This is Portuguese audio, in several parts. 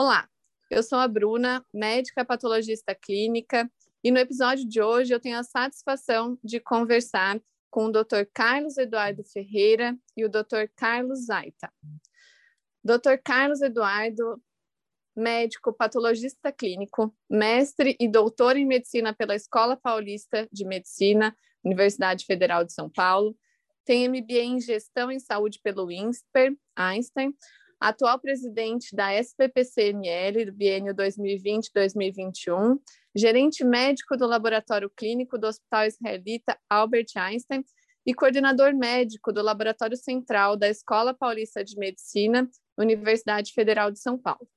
Olá, eu sou a Bruna, médica patologista clínica, e no episódio de hoje eu tenho a satisfação de conversar com o Dr. Carlos Eduardo Ferreira e o Dr. Carlos Zaita. Dr. Carlos Eduardo, médico patologista clínico, mestre e doutor em medicina pela Escola Paulista de Medicina, Universidade Federal de São Paulo, tem MBA em gestão em saúde pelo INSPER, Einstein, atual presidente da SPPCML do biênio 2020-2021, gerente médico do Laboratório Clínico do Hospital Israelita Albert Einstein e coordenador médico do Laboratório Central da Escola Paulista de Medicina, Universidade Federal de São Paulo.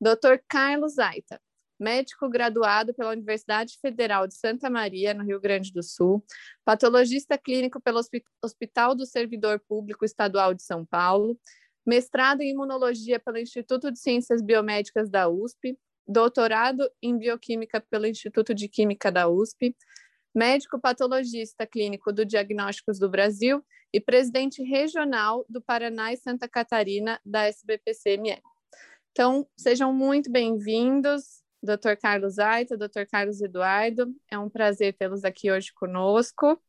Dr. Carlos Aita, médico graduado pela Universidade Federal de Santa Maria, no Rio Grande do Sul, patologista clínico pelo Hospital do Servidor Público Estadual de São Paulo, mestrado em imunologia pelo Instituto de Ciências Biomédicas da USP, doutorado em bioquímica pelo Instituto de Química da USP, médico patologista clínico do Diagnósticos do Brasil e presidente regional do Paraná e Santa Catarina da SBPCME. Então, sejam muito bem-vindos, Dr. Carlos Aita, Dr. Carlos Eduardo. É um prazer tê-los aqui hoje conosco.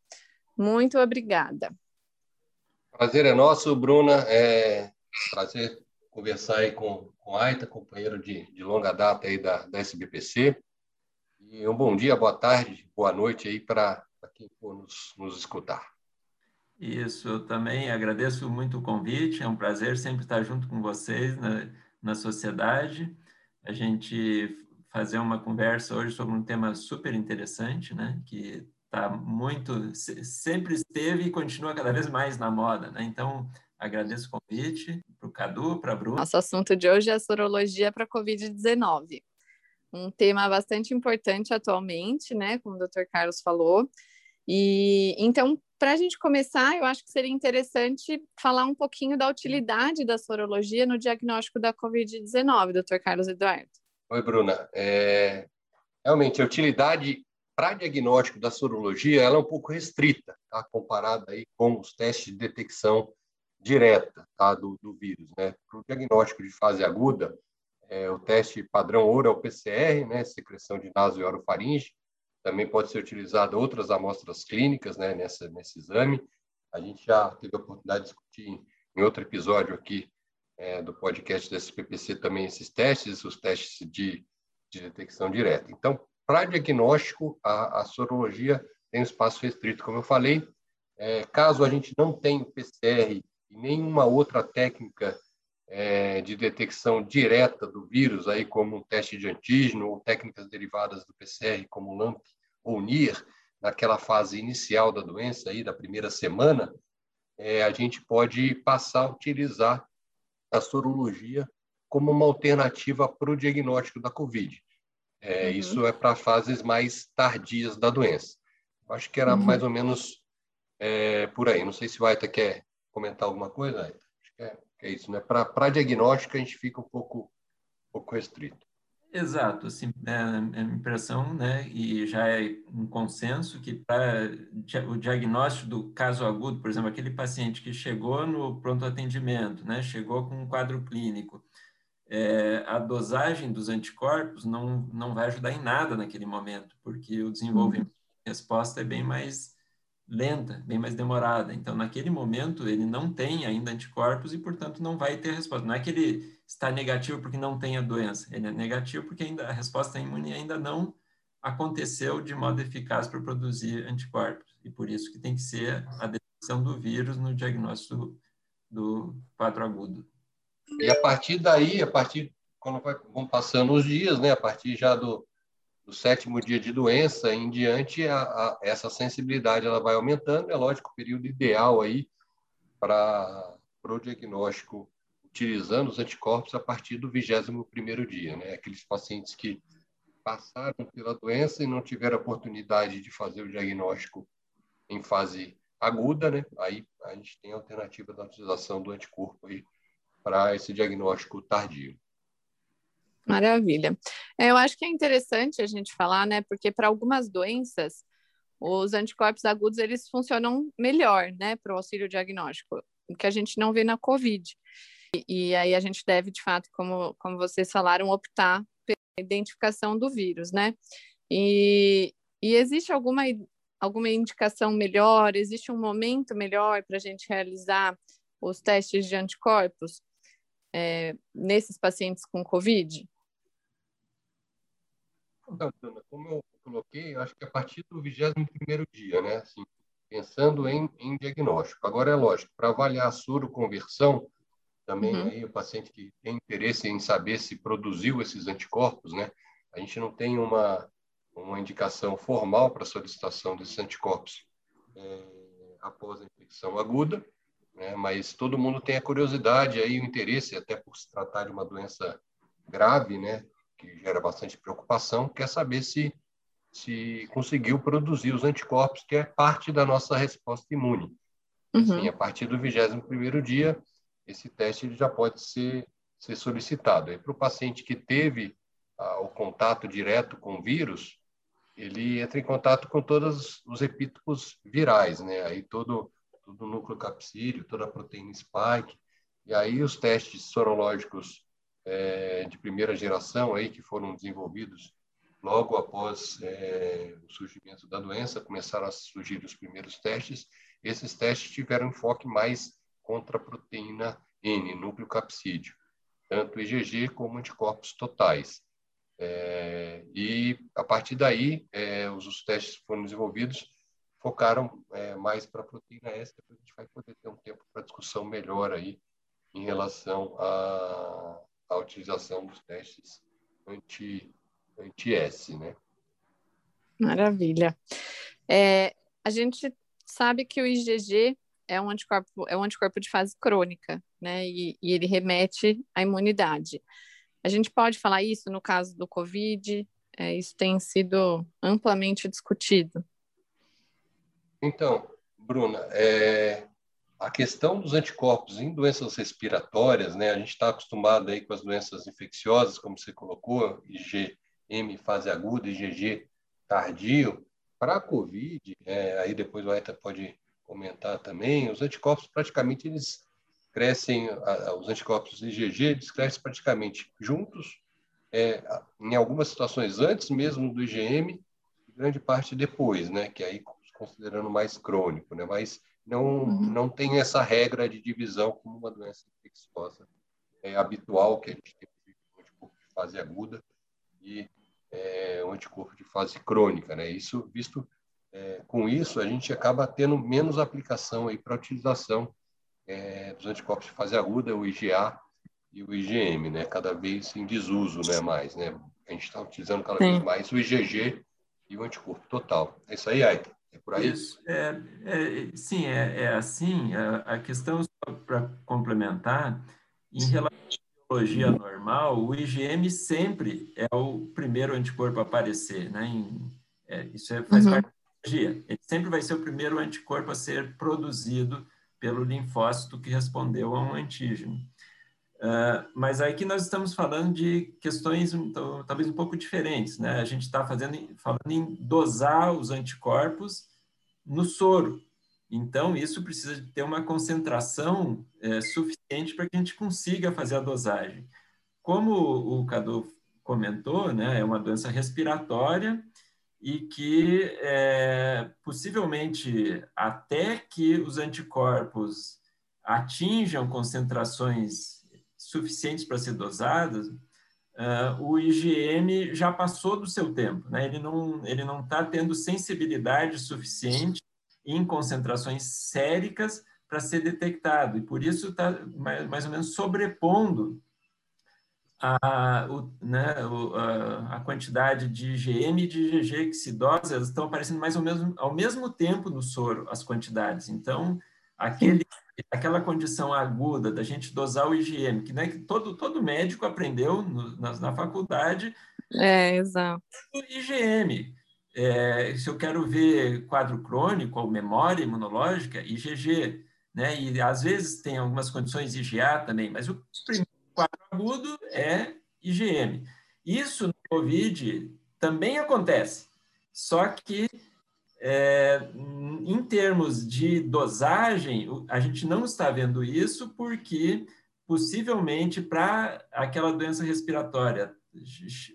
Muito obrigada. Prazer é nosso, Bruna. É Prazer conversar aí com, com Aita, companheiro de, de longa data aí da, da SBPC. E um bom dia, boa tarde, boa noite aí para quem for nos, nos escutar. Isso, eu também agradeço muito o convite, é um prazer sempre estar junto com vocês na, na sociedade. A gente fazer uma conversa hoje sobre um tema super interessante, né? Que está muito, sempre esteve e continua cada vez mais na moda, né? Então, Agradeço o convite para o Cadu, para a Bruna. Nosso assunto de hoje é a sorologia para a Covid-19. Um tema bastante importante atualmente, né? Como o Dr. Carlos falou. E então, para a gente começar, eu acho que seria interessante falar um pouquinho da utilidade da sorologia no diagnóstico da Covid-19, Dr. Carlos Eduardo. Oi, Bruna. É... Realmente, a utilidade para diagnóstico da sorologia ela é um pouco restrita, tá? comparada aí com os testes de detecção direta tá, do, do vírus. Né? Para o diagnóstico de fase aguda, é, o teste padrão ouro é o PCR, né, secreção de naso e orofaringe, também pode ser utilizado outras amostras clínicas né, nessa, nesse exame. A gente já teve a oportunidade de discutir em outro episódio aqui é, do podcast da SPPC também esses testes, os testes de, de detecção direta. Então, para diagnóstico, a, a, sorologia tem um espaço restrito, como eu falei. É, caso a gente não tenha PCR e nenhuma outra técnica é, de detecção direta do vírus, aí como um teste de antígeno ou técnicas derivadas do PCR, como LAMP ou NIR, naquela fase inicial da doença, aí, da primeira semana, é, a gente pode passar a utilizar a sorologia como uma alternativa para o diagnóstico da COVID. É, uhum. Isso é para fases mais tardias da doença. Acho que era uhum. mais ou menos é, por aí. Não sei se o Aita quer comentar alguma coisa, Acho que é, que é isso, né? Para diagnóstico, a gente fica um pouco, um pouco restrito. Exato, assim, é, é a impressão, né, e já é um consenso que para o diagnóstico do caso agudo, por exemplo, aquele paciente que chegou no pronto atendimento, né, chegou com um quadro clínico, é, a dosagem dos anticorpos não, não vai ajudar em nada naquele momento, porque o desenvolvimento de resposta é bem mais lenta, bem mais demorada. Então, naquele momento, ele não tem ainda anticorpos e, portanto, não vai ter resposta. Não é que ele está negativo porque não tem a doença, ele é negativo porque ainda a resposta imune ainda não aconteceu de modo eficaz para produzir anticorpos. E por isso que tem que ser a detecção do vírus no diagnóstico do, quadro agudo. E a partir daí, a partir quando vão passando os dias, né, a partir já do no sétimo dia de doença em diante, a, a, essa sensibilidade ela vai aumentando. É lógico, o período ideal aí para o diagnóstico utilizando os anticorpos a partir do 21º dia, né? Aqueles pacientes que passaram pela doença e não tiveram oportunidade de fazer o diagnóstico em fase aguda, né? Aí a gente tem a alternativa da utilização do anticorpo aí para esse diagnóstico tardio. Maravilha. É, eu acho que é interessante a gente falar, né? Porque para algumas doenças, os anticorpos agudos eles funcionam melhor, né, para o auxílio diagnóstico, que a gente não vê na COVID. E, e, aí a gente deve, de fato, como, como vocês falaram, optar pela identificação do vírus, né? E, e existe alguma, alguma indicação melhor? Existe um momento melhor para a gente realizar os testes de anticorpos é, nesses pacientes com COVID? Então, como eu coloquei, eu acho que a partir do 21º dia, né? Assim, pensando em, em diagnóstico. Agora, é lógico, para avaliar a soroconversão, também uhum. aí o paciente que tem interesse em saber se produziu esses anticorpos, né? A gente não tem uma, uma indicação formal para solicitação desses anticorpos é, após a infecção aguda, né? mas todo mundo tem a curiosidade aí, o interesse, até por se tratar de uma doença grave, né? Que gera bastante preocupação, quer saber se, se conseguiu produzir os anticorpos, que é parte da nossa resposta imune. Uhum. Assim, a partir do 21º dia, esse teste já pode ser, ser solicitado. Para o paciente que teve ah, o contato direto com o vírus, ele entra em contato com todos os epítopos virais, né? Aí todo, todo o núcleo capsídeo, toda a proteína spike, e aí os testes sorológicos é, de primeira geração aí que foram desenvolvidos logo após é, o surgimento da doença, começaram a surgir os primeiros testes. Esses testes tiveram enfoque mais contra a proteína N, núcleo capsídeo, tanto IgG como anticorpos totais. É, e a partir daí, é, os, os, testes foram desenvolvidos focaram mais para a proteína S, depois a gente vai poder ter um tempo para discussão melhor aí em relação a, a utilização dos testes anti, anti-S, né? Maravilha. É, a gente sabe que o IgG é um anticorpo, é um anticorpo de fase crônica, né? E, e, ele remete à imunidade. A gente pode falar isso no caso do COVID? É, isso tem sido amplamente discutido. Então, Bruna, é, a questão dos anticorpos em doenças respiratórias, né? A gente está acostumado aí com as doenças infecciosas, como você colocou, IgM fase aguda, IgG tardio. Para a COVID, é, aí depois o Aita pode comentar também, os anticorpos praticamente eles crescem, os anticorpos IgG eles crescem praticamente juntos, é, em algumas situações antes mesmo do IgM, grande parte depois, né? Que aí considerando mais crônico, né? Mas não, uhum. não tem essa regra de divisão como uma doença infecciosa é habitual, que a gente tem um anticorpo de fase aguda e é, um anticorpo de fase crônica. Né? Isso, visto é, com isso, a gente acaba tendo menos aplicação para a utilização é, dos anticorpos de fase aguda, o IgA e o IgM, né? cada vez em desuso né? mais. Né? A gente está utilizando cada Sim. vez mais o IgG e o anticorpo total. É isso aí, Aita. É por aí? Isso, é, é, sim, é, é assim. A, a questão, para complementar, em relação à biologia normal, o IgM sempre é o primeiro anticorpo a aparecer, né? Em, é, isso é, faz uhum. parte da biologia. Ele sempre vai ser o primeiro anticorpo a ser produzido pelo linfócito que respondeu a um antígeno. Uh, mas aqui nós estamos falando de questões talvez um pouco diferentes, né? A gente está fazendo falando em dosar os anticorpos no soro. Então isso precisa ter uma concentração é, suficiente para que a gente consiga fazer a dosagem. Como o Cadu comentou, né? É uma doença respiratória e que é, possivelmente até que os anticorpos atinjam concentrações suficientes para ser dosadas, uh, o IgM já passou do seu tempo, né? Ele não ele não está tendo sensibilidade suficiente em concentrações séricas para ser detectado e por isso está mais, mais ou menos sobrepondo a, o, né, a, a, quantidade de IgM e de IgG que se dosa, elas estão aparecendo mais ou menos ao mesmo tempo no soro, as quantidades. Então, aquele, aquela condição aguda da gente dosar o IgM, que, né, que todo, todo médico aprendeu no, na, na faculdade. É, exato. O IgM. É, se eu quero ver quadro crônico ou memória imunológica, IgG. Né? E às vezes tem algumas condições IgA também, mas o primeiro quadro agudo é IgM. Isso no COVID também acontece, só que é, em termos de dosagem, a gente não está vendo isso porque possivelmente para aquela doença respiratória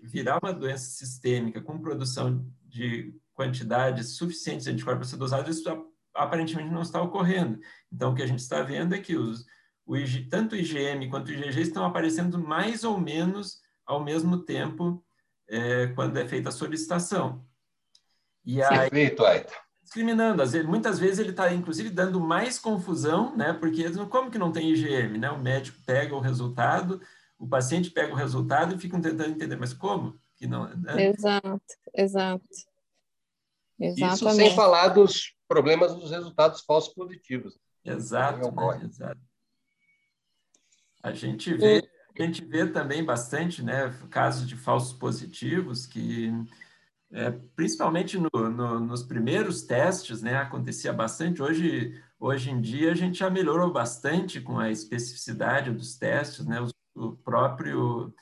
virar uma doença sistêmica com produção de quantidades suficientes de anticorpos ser dosados, isso aparentemente não está ocorrendo. Então, o que a gente está vendo é que os, o IG, tanto o IgM quanto o IgG estão aparecendo mais ou menos ao mesmo tempo é, quando é feita a solicitação. E aí, Perfeito, Aita. Discriminando, às vezes, muitas vezes ele está, inclusive, dando mais confusão, né? Porque como que não tem IgM, né? O médico pega o resultado, o paciente pega o resultado e ficam tentando entender, mas como? Que não, né? Exato, exato. Exatamente. Isso sem falar dos problemas dos resultados falsos positivos. Exato, né? exato. A gente vê, a gente vê também bastante, né, casos de falsos positivos que, é, principalmente no, no, nos primeiros testes, né, acontecia bastante. Hoje, hoje em dia a gente já melhorou bastante com a especificidade dos testes, né, o, o próprio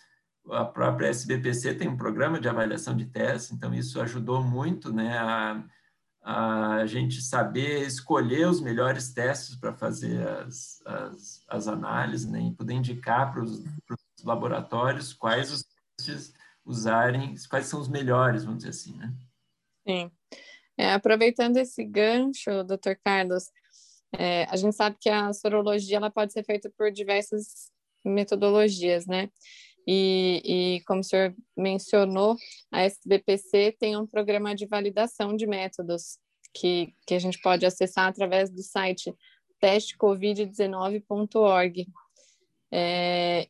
a própria SBPC tem um programa de avaliação de testes, então isso ajudou muito, né, a a gente saber escolher os melhores testes para fazer as, as, as, análises né, e poder indicar para os laboratórios quais os testes usarem, quais são os melhores, vamos dizer assim, né? Sim. É, aproveitando esse gancho, doutor Carlos, é, a gente sabe que a sorologia ela pode ser feita por diversas metodologias, né? E, e, como o senhor mencionou, a SBPC tem um programa de validação de métodos que, que a gente pode acessar através do site testecovid19.org. É,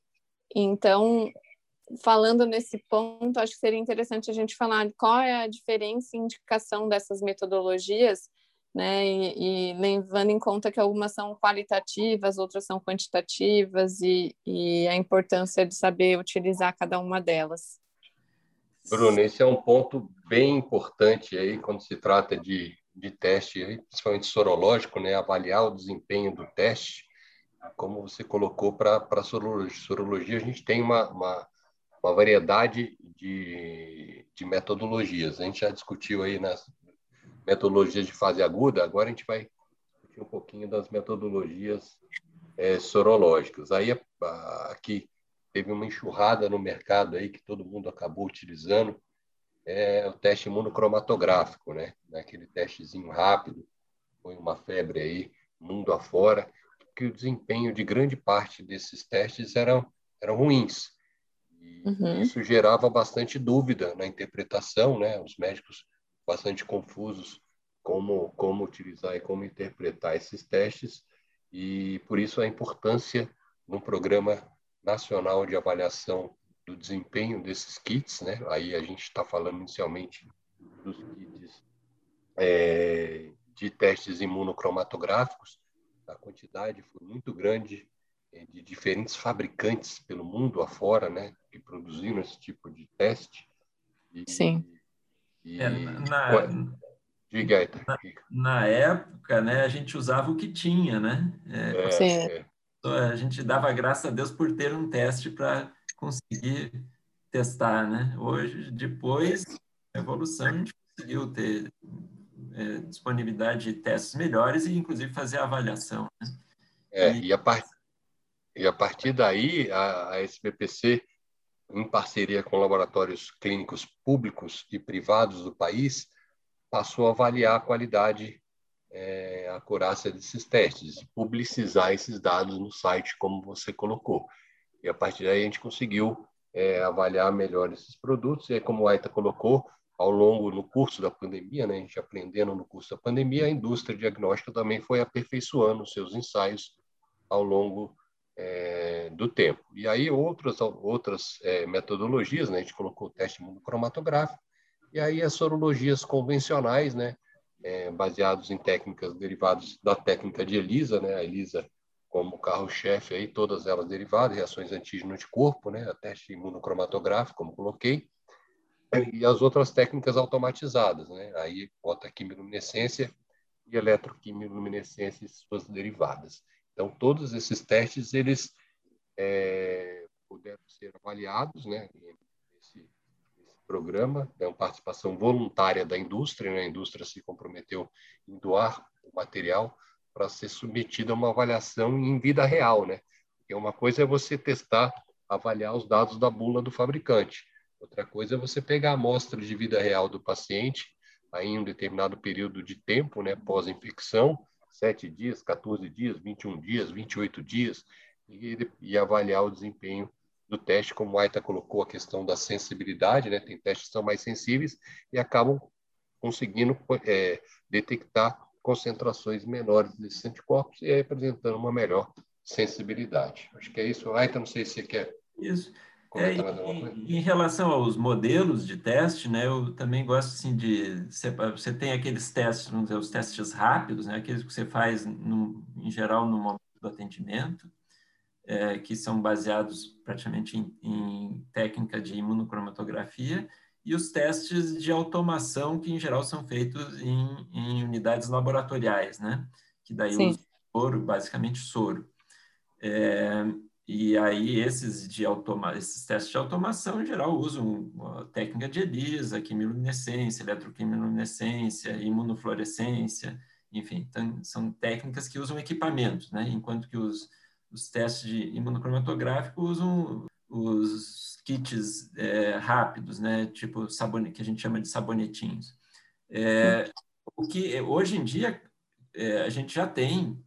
então, falando nesse ponto, acho que seria interessante a gente falar qual é a diferença e indicação dessas metodologias né? E, e, levando em conta que algumas são qualitativas, outras são quantitativas, e, e, a importância de saber utilizar cada uma delas. Bruno, esse é um ponto bem importante aí quando se trata de, de teste, principalmente sorológico, né? Avaliar o desempenho do teste, como você colocou para a sorologia. sorologia. A gente tem uma, uma, uma variedade de, de metodologias. A gente já discutiu aí nas, metodologias de fase aguda, agora a gente vai discutir um pouquinho das metodologias é, sorológicas. Aí aqui teve uma enxurrada no mercado aí que todo mundo acabou utilizando, é o teste imunocromatográfico, né? Aquele testezinho rápido, foi uma febre aí, mundo afora, que o desempenho de grande parte desses testes eram, eram ruins. E uhum. isso gerava bastante dúvida na interpretação, né? Os médicos bastante confusos como, como utilizar e como interpretar esses testes, e por isso a importância no programa nacional de avaliação do desempenho desses kits, né? Aí a gente está falando inicialmente dos kits é, de testes imunocromatográficos, a quantidade foi muito grande de diferentes fabricantes pelo mundo afora, né? Que produziram esse tipo de teste. E, Sim. E... É, na, Diga aí. Na, na, época, né, a gente usava o que tinha, né? É, é, Sim. É. A gente dava graças a Deus por ter um teste para conseguir testar, né? Hoje, depois da evolução, a gente conseguiu ter é, disponibilidade de testes melhores e, inclusive, fazer a avaliação. Né? É, e, e, a part... e a partir daí, a, a SBPC em parceria com laboratórios clínicos públicos e privados do país, passou a avaliar a qualidade, é, a acurácia desses testes, publicizar esses dados no site, como você colocou. E a partir daí a gente conseguiu é, avaliar melhor esses produtos, e como o Aita colocou, ao longo, no curso da pandemia, né, a gente aprendendo no curso da pandemia, a indústria diagnóstica também foi aperfeiçoando seus ensaios ao longo é, do tempo. E aí outras, outras é, metodologias, né? a gente colocou o teste monocromatográfico, e aí as sorologias convencionais, né? É, baseados em técnicas derivadas da técnica de ELISA, né? A ELISA como carro-chefe aí, todas elas derivadas, reações antígeno de corpo, né? A teste imunocromatográfico, como coloquei, e as outras técnicas automatizadas, né? Aí bota quimiluminescência e eletroquimiluminescência e suas derivadas. Então, todos esses testes, eles é, puderam ser avaliados, né? Nesse, programa, é uma participação voluntária da indústria, né? A indústria se comprometeu em doar o material para ser submetido a uma avaliação em vida real, né? Porque uma coisa é você testar, avaliar os dados da bula do fabricante. Outra coisa é você pegar a amostra de vida real do paciente, aí em um determinado período de tempo, né, pós-infecção, 7 dias, 14 dias, 21 dias, 28 dias, e, e avaliar o desempenho do teste, como o Aita colocou a questão da sensibilidade, né? Tem testes que são mais sensíveis e acabam conseguindo é, detectar concentrações menores desses anticorpos e apresentando uma melhor sensibilidade. Acho que é isso. Aita, não sei se você quer isso. É, em, em, relação aos modelos de teste, né, eu também gosto assim de você, você tem aqueles testes, vamos dizer, os testes rápidos, né, aqueles que você faz no, em geral no momento do atendimento, é, que são baseados praticamente em, em, técnica de imunocromatografia, e os testes de automação que em geral são feitos em, em unidades laboratoriais, né, que daí o soro, basicamente soro. É, e aí esses de automa esses testes de automação em geral usam a técnica de ELISA, quimiluminescência, eletroquimiluminescência, imunofluorescência, enfim, são técnicas que usam equipamentos, né? Enquanto que os, os testes de imunocromatográfico usam os kits é, rápidos, né? Tipo que a gente chama de sabonetinhos. É, o que hoje em dia é, a gente já tem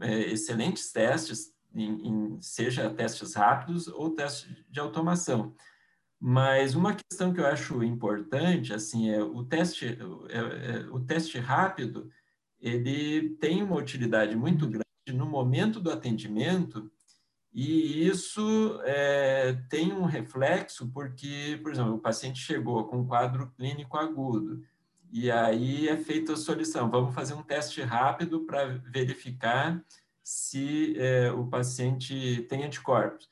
é, excelentes testes em, em, seja testes rápidos ou testes de automação. Mas uma questão que eu acho importante, assim, é o teste, é, é, o teste rápido, ele tem uma utilidade muito grande no momento do atendimento e isso é, tem um reflexo porque, por exemplo, o paciente chegou com um quadro clínico agudo e aí é feita a solução, vamos fazer um teste rápido para verificar se é, o paciente tem anticorpos.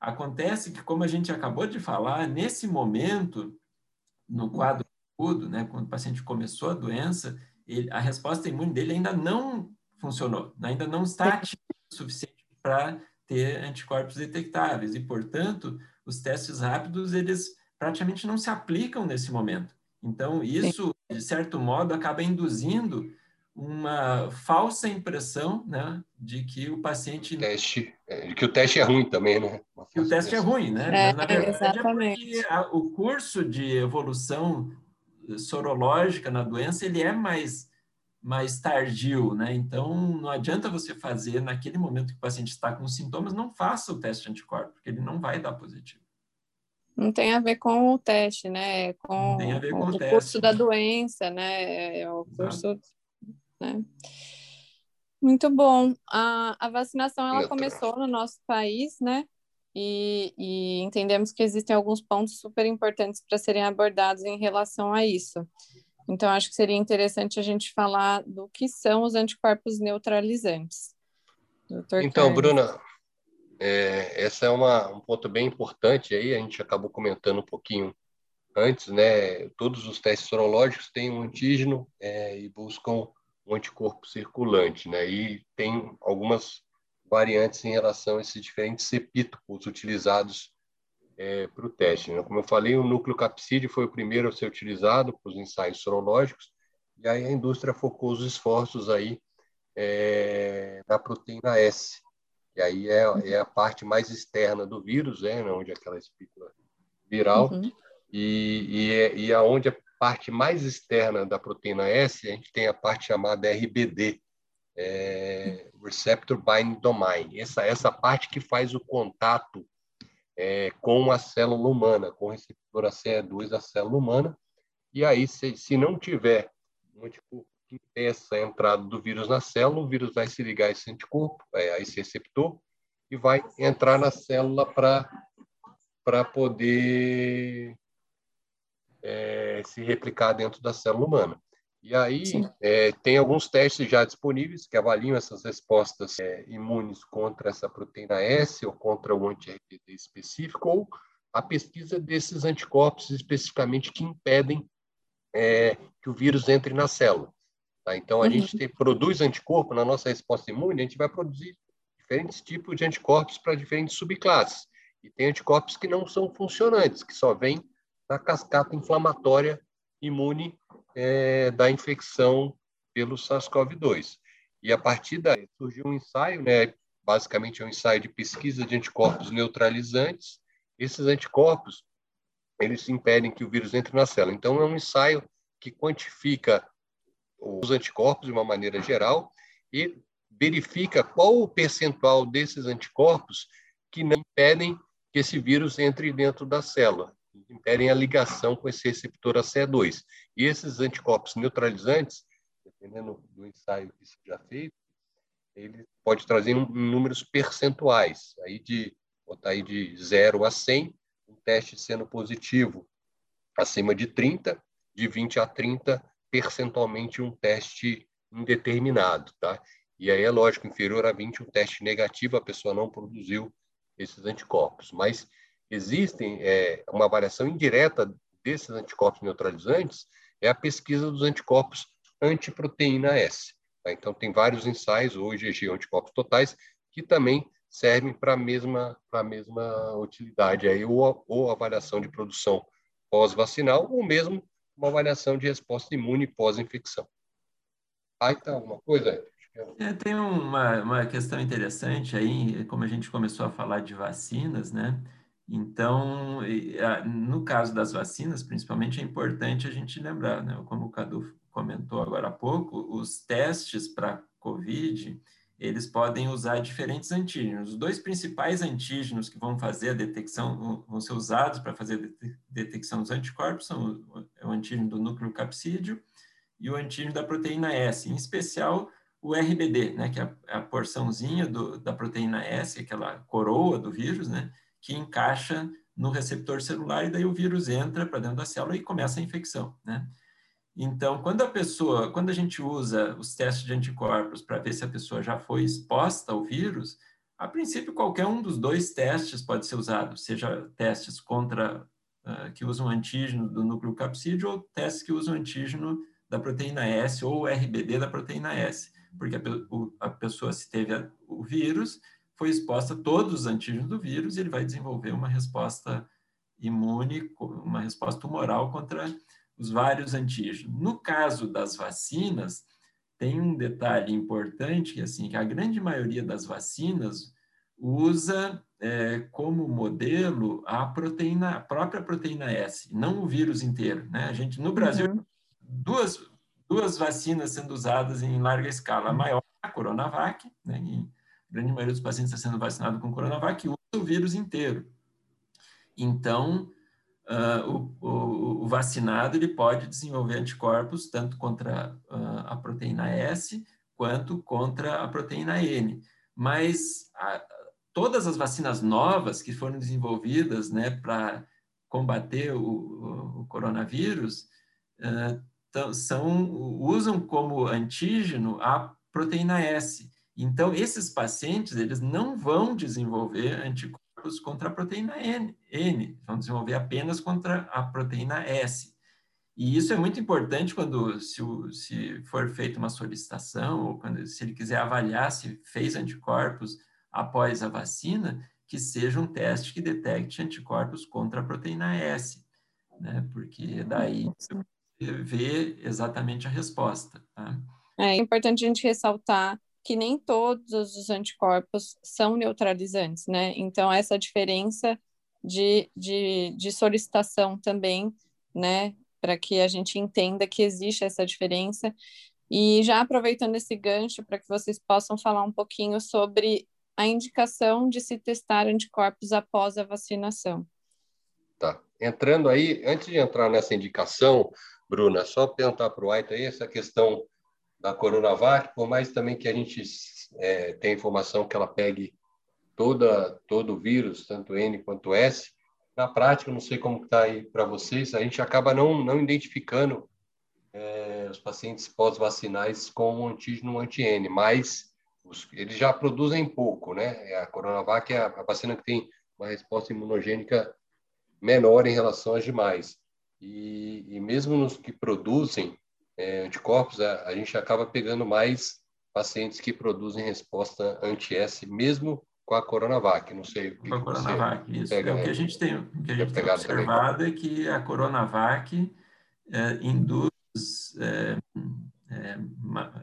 Acontece que, como a gente acabou de falar, nesse momento, no quadro agudo, né, quando o paciente começou a doença, ele, a resposta imune dele ainda não funcionou, ainda não está ativa o suficiente para ter anticorpos detectáveis e, portanto, os testes rápidos eles praticamente não se aplicam nesse momento. Então, isso, de certo modo, acaba induzindo uma falsa impressão né, de que o paciente. Teste, é, de que o teste é ruim também, né? Que o teste é ruim, né? É, Mas, na verdade, é exatamente. É a, o curso de evolução sorológica na doença ele é mais, mais tardio, né? Então, não adianta você fazer naquele momento que o paciente está com sintomas, não faça o teste de anticorpo, porque ele não vai dar positivo. Não tem a ver com o teste, né? Com, tem a ver com, com o, o curso da doença, né? É o curso Exato né? Muito bom. A, a vacinação ela começou no nosso país, né? E, e entendemos que existem alguns pontos super importantes para serem abordados em relação a isso. Então, acho que seria interessante a gente falar do que são os anticorpos neutralizantes. Doutor então, Carlos. Bruna, é, essa é uma, um ponto bem importante aí, a gente acabou comentando um pouquinho antes, né? Todos os testes sorológicos têm um antígeno é, e buscam um anticorpo circulante, né? E tem algumas variantes em relação a esses diferentes epítopos utilizados é, para o teste. Né? Como eu falei, o núcleo capsídeo foi o primeiro a ser utilizado para os ensaios sorológicos, e aí a indústria focou os esforços aí é, na proteína S, que aí é, é, a parte mais externa do vírus, né? onde é aquela espícula viral, uhum. e, e, é, e aonde a parte mais externa da proteína S, a gente tem a parte chamada RBD, é, Receptor Binding Domain. Essa, essa parte que faz o contato é, com a célula humana, com o receptor ACE2 da célula humana. E aí, se, se não tiver um anticorpo que impeça a entrada do vírus na célula, o vírus vai se ligar a esse anticorpo, é, a esse receptor, e vai entrar na célula para poder é, se replicar dentro da célula humana. E aí é, tem alguns testes já disponíveis que avaliam essas respostas é, imunes contra essa proteína S ou contra o anti-RBD específico, ou a pesquisa desses anticorpos especificamente que impedem é, que o vírus entre na célula. Tá? Então, a uhum. gente produz anticorpo na nossa resposta imune, a gente vai produzir diferentes tipos de anticorpos para diferentes subclasses. E tem anticorpos que não são funcionantes, que só vêm na cascata inflamatória imune é, da infecção pelo SARS-CoV-2. E a partir daí surgiu um ensaio, né, basicamente é um ensaio de pesquisa de anticorpos neutralizantes. Esses anticorpos, eles impedem que o vírus entre na célula. Então, é um ensaio que quantifica os anticorpos de uma maneira geral e verifica qual o percentual desses anticorpos que não impedem que esse vírus entre dentro da célula impedem a ligação com esse receptor ACE2. E esses anticorpos neutralizantes, dependendo do ensaio que seja feito, ele pode trazer um, números percentuais, aí de botar aí de 0 a 100, um teste sendo positivo acima de 30, de 20 a 30, percentualmente um teste indeterminado, tá? E aí é lógico, inferior a 20, um teste negativo, a pessoa não produziu esses anticorpos. Mas existem é, uma variação indireta desses anticorpos neutralizantes é a pesquisa dos anticorpos antiproteína S. Tá? Então, tem vários ensaios, hoje, de anticorpos totais, que também servem para a mesma, mesma utilidade, aí, ou, ou avaliação de produção pós-vacinal, ou mesmo uma avaliação de resposta imune pós-infecção. Aí está alguma coisa? É, tem uma, uma questão interessante aí, como a gente começou a falar de vacinas, né? Então, no caso das vacinas, principalmente, é importante a gente lembrar, né? como o Cadu comentou agora há pouco, os testes para COVID, eles podem usar diferentes antígenos. Os dois principais antígenos que vão fazer a detecção, vão ser usados para fazer a detecção dos anticorpos, são o antígeno do núcleo capsídeo e o antígeno da proteína S, em especial o RBD, né, que é a, porçãozinha do, da proteína S, aquela coroa do vírus, né, que encaixa no receptor celular e daí o vírus entra para dentro da célula e começa a infecção, né? Então, quando a pessoa, quando a gente usa os testes de anticorpos para ver se a pessoa já foi exposta ao vírus, a princípio qualquer um dos dois testes pode ser usado, seja testes contra uh, que usam antígeno do núcleo capsídeo ou testes que usam antígeno da proteína S ou RBD da proteína S, porque a, o, a pessoa se teve a, o vírus foi exposta a todos os antígenos do vírus e ele vai desenvolver uma resposta imune, uma resposta tumoral contra os vários antígenos. No caso das vacinas, tem um detalhe importante que assim que a grande maioria das vacinas usa é, como modelo a proteína, a própria proteína S, não o vírus inteiro. Né? A gente no Brasil uhum. duas duas vacinas sendo usadas em larga escala, a maior a Coronavac, né, em a grande maioria dos pacientes está sendo vacinado com Coronavac usa o vírus inteiro. Então, uh, o, o, o, vacinado ele pode desenvolver anticorpos tanto contra uh, a proteína S quanto contra a proteína N. Mas a, todas as vacinas novas que foram desenvolvidas né, para combater o, o coronavírus uh, são, usam como antígeno a proteína S. Então, esses pacientes, eles não vão desenvolver anticorpos contra a proteína N, N, vão desenvolver apenas contra a proteína S. E isso é muito importante quando, se, se for feita uma solicitação, ou quando, se ele quiser avaliar se fez anticorpos após a vacina, que seja um teste que detecte anticorpos contra a proteína S, né? Porque daí você vê exatamente a resposta. Tá? É importante a gente ressaltar que nem todos os anticorpos são neutralizantes, né? Então, essa diferença de, de, de solicitação também, né? Para que a gente entenda que existe essa diferença. E já aproveitando esse gancho, para que vocês possam falar um pouquinho sobre a indicação de se testar anticorpos após a vacinação. Tá. Entrando aí, antes de entrar nessa indicação, Bruna, só perguntar para o White aí essa questão da Coronavac, por mais também que a gente é, tenha informação que ela pegue toda, todo vírus, tanto N quanto S, na prática, não sei como está aí para vocês, a gente acaba não, não identificando é, os pacientes pós-vacinais com o antígeno anti-N, mas os, eles já produzem pouco, né? A Coronavac é a, a vacina que tem uma resposta imunogênica menor em relação às demais. E, e mesmo nos que produzem é, anticorpos, a, a, gente acaba pegando mais pacientes que produzem resposta anti-S, mesmo com a Coronavac, não sei. com a Coronavac, isso. Pega, é, o que a gente tem, o que a gente tem observado também. é que a Coronavac é, induz é,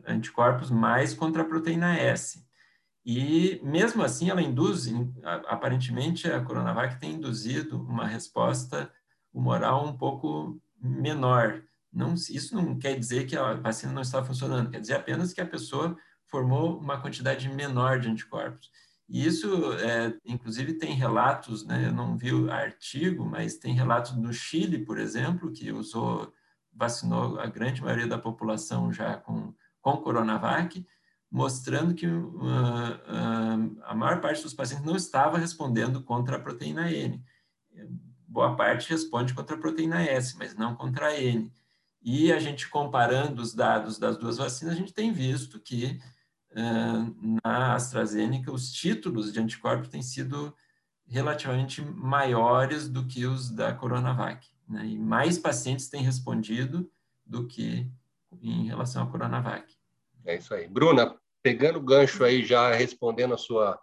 anticorpos mais contra a proteína S. E, mesmo assim, ela induz, aparentemente, a Coronavac tem induzido uma resposta humoral um pouco menor. Não, isso não quer dizer que a vacina não está funcionando, quer dizer apenas que a pessoa formou uma quantidade menor de anticorpos. E isso, é, inclusive, tem relatos, né, eu não vi o artigo, mas tem relatos no Chile, por exemplo, que usou, vacinou a grande maioria da população já com, com Coronavac, mostrando que uh, uh, a maior parte dos pacientes não estava respondendo contra a proteína N. Boa parte responde contra a proteína S, mas não contra a N. E a gente comparando os dados das duas vacinas, a gente tem visto que na AstraZeneca, os títulos de anticorpos têm sido relativamente maiores do que os da Coronavac. Né? E mais pacientes têm respondido do que em relação à Coronavac. É isso aí. Bruna, pegando o gancho aí, já respondendo a sua,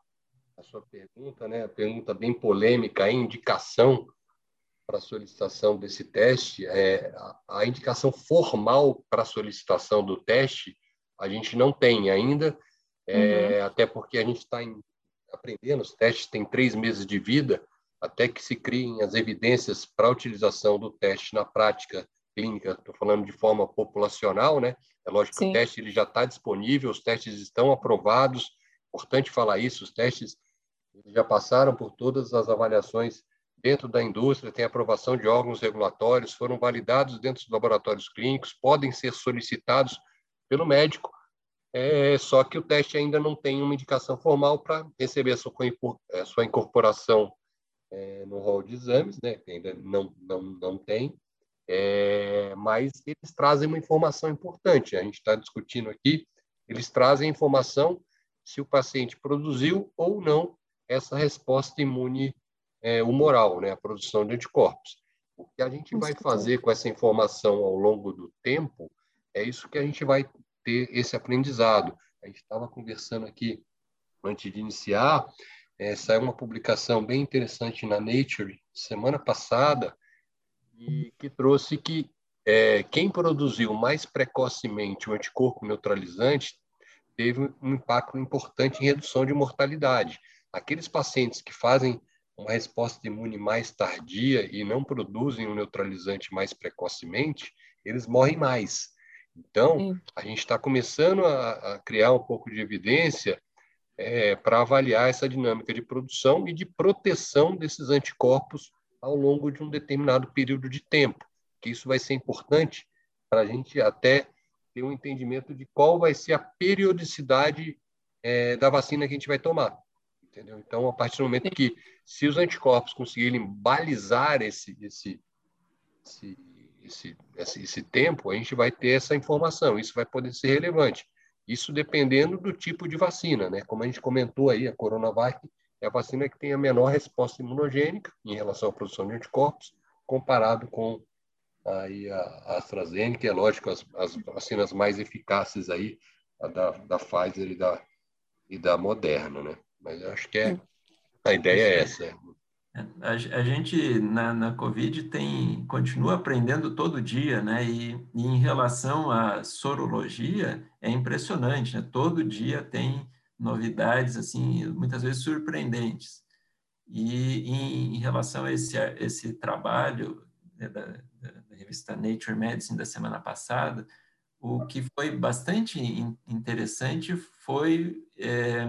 a sua pergunta, né? A pergunta bem polêmica, a indicação para solicitação desse teste, é, a, indicação formal para solicitação do teste a gente não tem ainda, é, uhum. até porque a gente está aprendendo, os testes têm três meses de vida, até que se criem as evidências para a utilização do teste na prática clínica, estou falando de forma populacional, né? É lógico Sim. que o teste ele já está disponível, os testes estão aprovados, importante falar isso, os testes já passaram por todas as avaliações dentro da indústria, tem aprovação de órgãos regulatórios, foram validados dentro dos laboratórios clínicos, podem ser solicitados pelo médico, é, só que o teste ainda não tem uma indicação formal para receber a sua, a sua incorporação é, no rol de exames, né, ainda não, não, não tem, é, mas eles trazem uma informação importante. A gente está discutindo aqui, eles trazem informação se o paciente produziu ou não essa resposta imune é, humoral, né, a produção de anticorpos. O que a gente vai fazer com essa informação ao longo do tempo é isso que a gente vai ter esse aprendizado. A gente estava conversando aqui antes de iniciar, é, saiu uma publicação bem interessante na Nature semana passada e que trouxe que é, quem produziu mais precocemente o anticorpo neutralizante teve um impacto importante em redução de mortalidade. Aqueles pacientes que fazem uma resposta imune mais tardia e não produzem o um neutralizante mais precocemente, eles morrem mais. Então, Sim. a gente está começando a, a, criar um pouco de evidência é, para avaliar essa dinâmica de produção e de proteção desses anticorpos ao longo de um determinado período de tempo, que isso vai ser importante para a gente até ter um entendimento de qual vai ser a periodicidade é, da vacina que a gente vai tomar. Entendeu? Então, a partir do momento que, se os anticorpos conseguirem balizar esse, esse, esse esse, esse, esse tempo, a gente vai ter essa informação, isso vai poder ser relevante. Isso dependendo do tipo de vacina, né? Como a gente comentou aí, a Coronavac é a vacina que tem a menor resposta imunogênica em relação à produção de anticorpos, comparado com aí a, AstraZeneca, é lógico, as, as vacinas mais eficazes aí, a da, da Pfizer e da, e da Moderna, né? Mas eu acho que é, a ideia é essa. A, a gente na, na Covid tem continua aprendendo todo dia, né? E, e, em relação à sorologia é impressionante, né? Todo dia tem novidades assim, muitas vezes surpreendentes. E em, em relação a esse esse trabalho né, da, da, revista Nature Medicine da semana passada, o que foi bastante interessante foi é,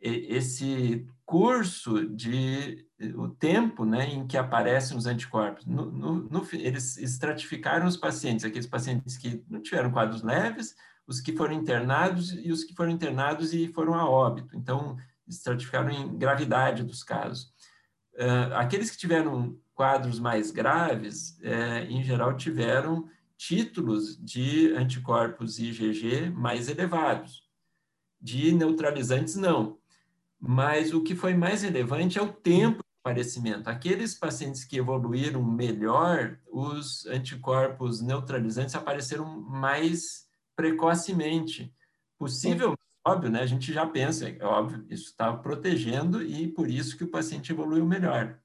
esse curso de o tempo né, em que aparecem os anticorpos. No, no, no, eles estratificaram os pacientes, aqueles pacientes que não tiveram quadros leves, os que foram internados e os que foram internados e foram a óbito. Então, estratificaram em gravidade dos casos. Uh, aqueles que tiveram quadros mais graves, é, em geral, tiveram títulos de anticorpos IgG mais elevados. De neutralizantes, não. Mas o que foi mais relevante é o tempo de aparecimento. Aqueles pacientes que evoluíram melhor, os anticorpos neutralizantes apareceram mais precocemente. Possível, óbvio, né? A gente já pensa, é óbvio, isso estava protegendo e por isso que o paciente evoluiu melhor.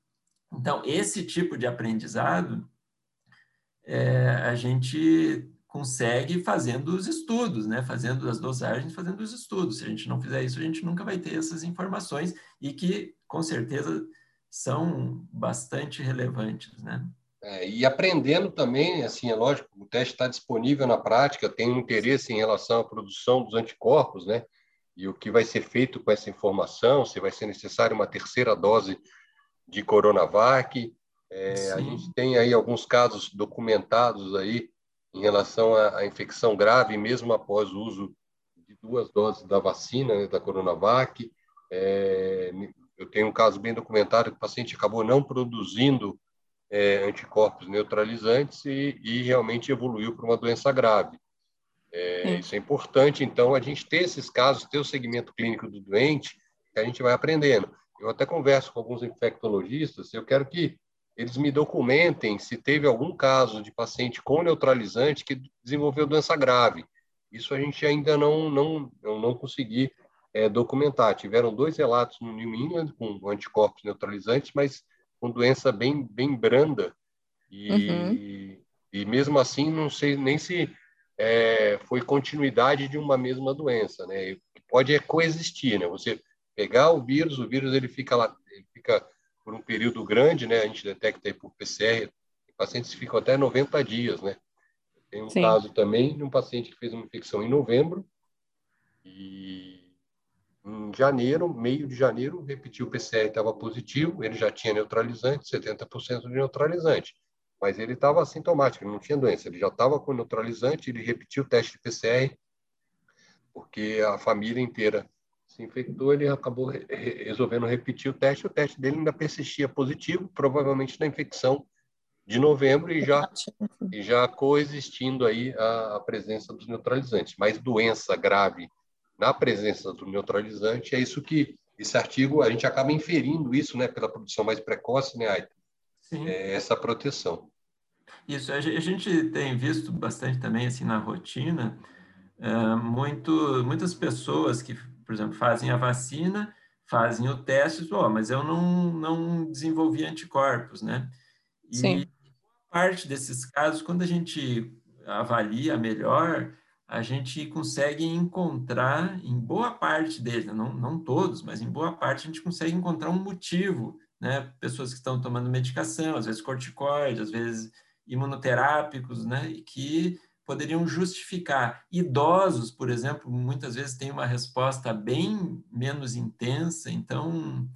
Então, esse tipo de aprendizado é, a gente consegue fazendo os estudos, né? Fazendo as dosagens, fazendo os estudos. Se a gente não fizer isso, a gente nunca vai ter essas informações e que, com certeza, são bastante relevantes, né? É, e aprendendo também, assim, é lógico, o teste está disponível na prática, tem um interesse em relação à produção dos anticorpos, né? E o que vai ser feito com essa informação, se vai ser necessário uma terceira dose de Coronavac. É, a gente tem aí alguns casos documentados aí em relação à, infecção grave, mesmo após o uso de duas doses da vacina, né, da Coronavac. É, eu tenho um caso bem documentado que o paciente acabou não produzindo é, anticorpos neutralizantes e, e, realmente evoluiu para uma doença grave. É, isso é importante, então, a gente ter esses casos, ter o segmento clínico do doente, que a gente vai aprendendo. Eu até converso com alguns infectologistas, eu quero que eles me documentem se teve algum caso de paciente com neutralizante que desenvolveu doença grave. Isso a gente ainda não não eu não consegui é, documentar. Tiveram dois relatos no New England com anticorpos neutralizantes, mas com doença bem bem branda e, uhum. e mesmo assim não sei nem se é, foi continuidade de uma mesma doença, né? Pode é coexistir, né? Você pegar o vírus, o vírus ele fica lá, ele fica por um período grande, né? A gente detecta aí por PCR, pacientes ficam até 90 dias, né? Tem um Sim. caso também de um paciente que fez uma infecção em novembro e em janeiro, meio de janeiro, repetiu o PCR estava positivo, ele já tinha neutralizante, 70% de neutralizante, mas ele estava assintomático, ele não tinha doença, ele já estava com neutralizante, ele repetiu o teste de PCR, porque a família inteira se infectou, ele acabou re resolvendo repetir o teste. O teste dele ainda persistia positivo, provavelmente na infecção de novembro e já, e já coexistindo aí a, a presença dos neutralizantes. Mas doença grave na presença do neutralizante é isso que esse artigo a gente acaba inferindo isso, né, pela produção mais precoce, né, Aita? Sim. É essa proteção. Isso, a gente tem visto bastante também assim na rotina, é, muito, muitas pessoas que por exemplo, fazem a vacina, fazem o teste, oh, mas eu não, não desenvolvi anticorpos, né? E Sim. parte desses casos, quando a gente avalia melhor, a gente consegue encontrar, em boa parte deles, né? não, não todos, mas em boa parte, a gente consegue encontrar um motivo, né? Pessoas que estão tomando medicação, às vezes corticoide, às vezes imunoterápicos, né? E que poderiam justificar. Idosos, por exemplo, muitas vezes têm uma resposta bem menos intensa, então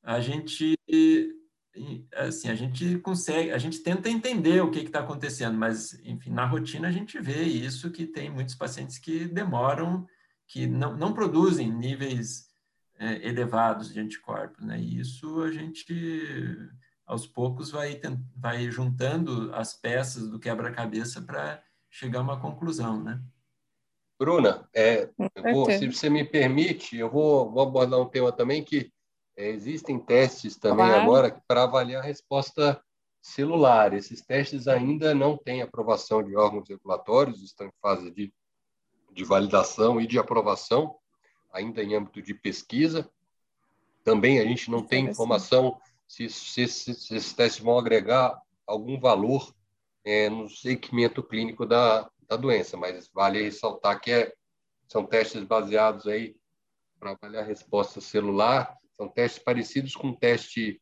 a gente assim a gente consegue a gente tenta entender o que está acontecendo mas enfim na rotina a gente vê isso que tem muitos pacientes que demoram que não, não produzem níveis é, elevados de anticorpos né e isso a gente aos poucos vai vai juntando as peças do quebra-cabeça para chegar a uma conclusão, né? Bruna, é, vou, se você me permite, eu vou, vou abordar um tema também que é, existem testes também claro. agora para avaliar a resposta celular. Esses testes ainda não têm aprovação de órgãos regulatórios, estão em fase de, de validação e de aprovação, ainda em âmbito de pesquisa. Também a gente não tem informação se, se, se, se esses testes vão agregar algum valor é, no segmento clínico da, da doença, mas vale ressaltar que é, são testes baseados aí para avaliar a resposta celular, são testes parecidos com o teste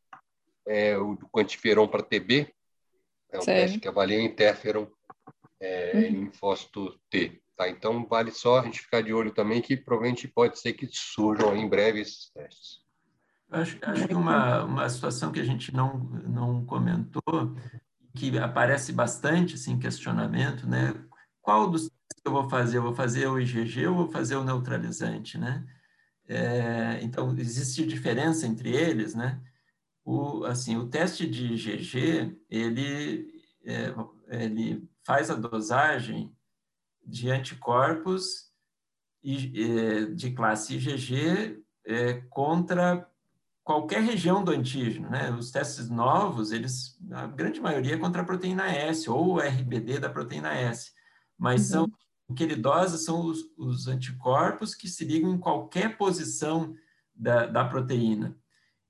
é, o do quantiferon para TB, é um teste que avalia interferon é, uhum. em linfócito T. Tá? Então, vale só a gente ficar de olho também que provavelmente pode ser que surjam em breve esses testes. Acho, acho que uma, uma situação que a gente não, não comentou que aparece bastante assim questionamento, né? Qual dos que eu vou fazer? Eu vou fazer o IgG ou vou fazer o neutralizante, né? é, então, existe diferença entre eles, né? O, assim, o teste de IgG, ele, é, ele faz a dosagem de anticorpos é, de classe IgG é, contra qualquer região do antígeno, né? Os testes novos, eles, a grande maioria é contra a proteína S ou o RBD da proteína S, mas uhum. são o que ele dosa são os, os, anticorpos que se ligam em qualquer posição da, da proteína.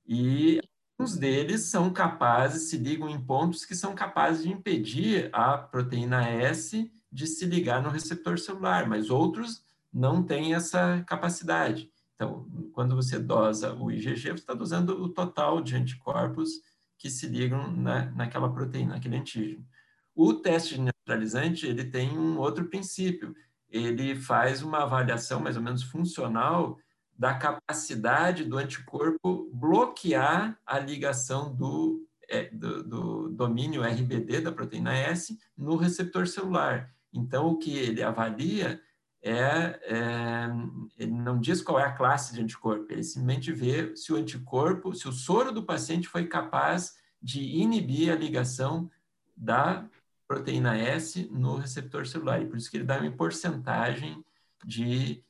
E alguns deles são capazes, se ligam em pontos que são capazes de impedir a proteína S de se ligar no receptor celular, mas outros não têm essa capacidade. Então, quando você dosa o IgG, você está dosando o total de anticorpos que se ligam na, naquela proteína, naquele antígeno. O teste de neutralizante, ele tem um outro princípio. Ele faz uma avaliação mais ou menos funcional da capacidade do anticorpo bloquear a ligação do, é, do, do domínio RBD da proteína S no receptor celular. Então, o que ele avalia é, é, ele não diz qual é a classe de anticorpo, ele simplesmente vê se o anticorpo, se o soro do paciente foi capaz de inibir a ligação da proteína S no receptor celular. E por isso que ele dá uma porcentagem de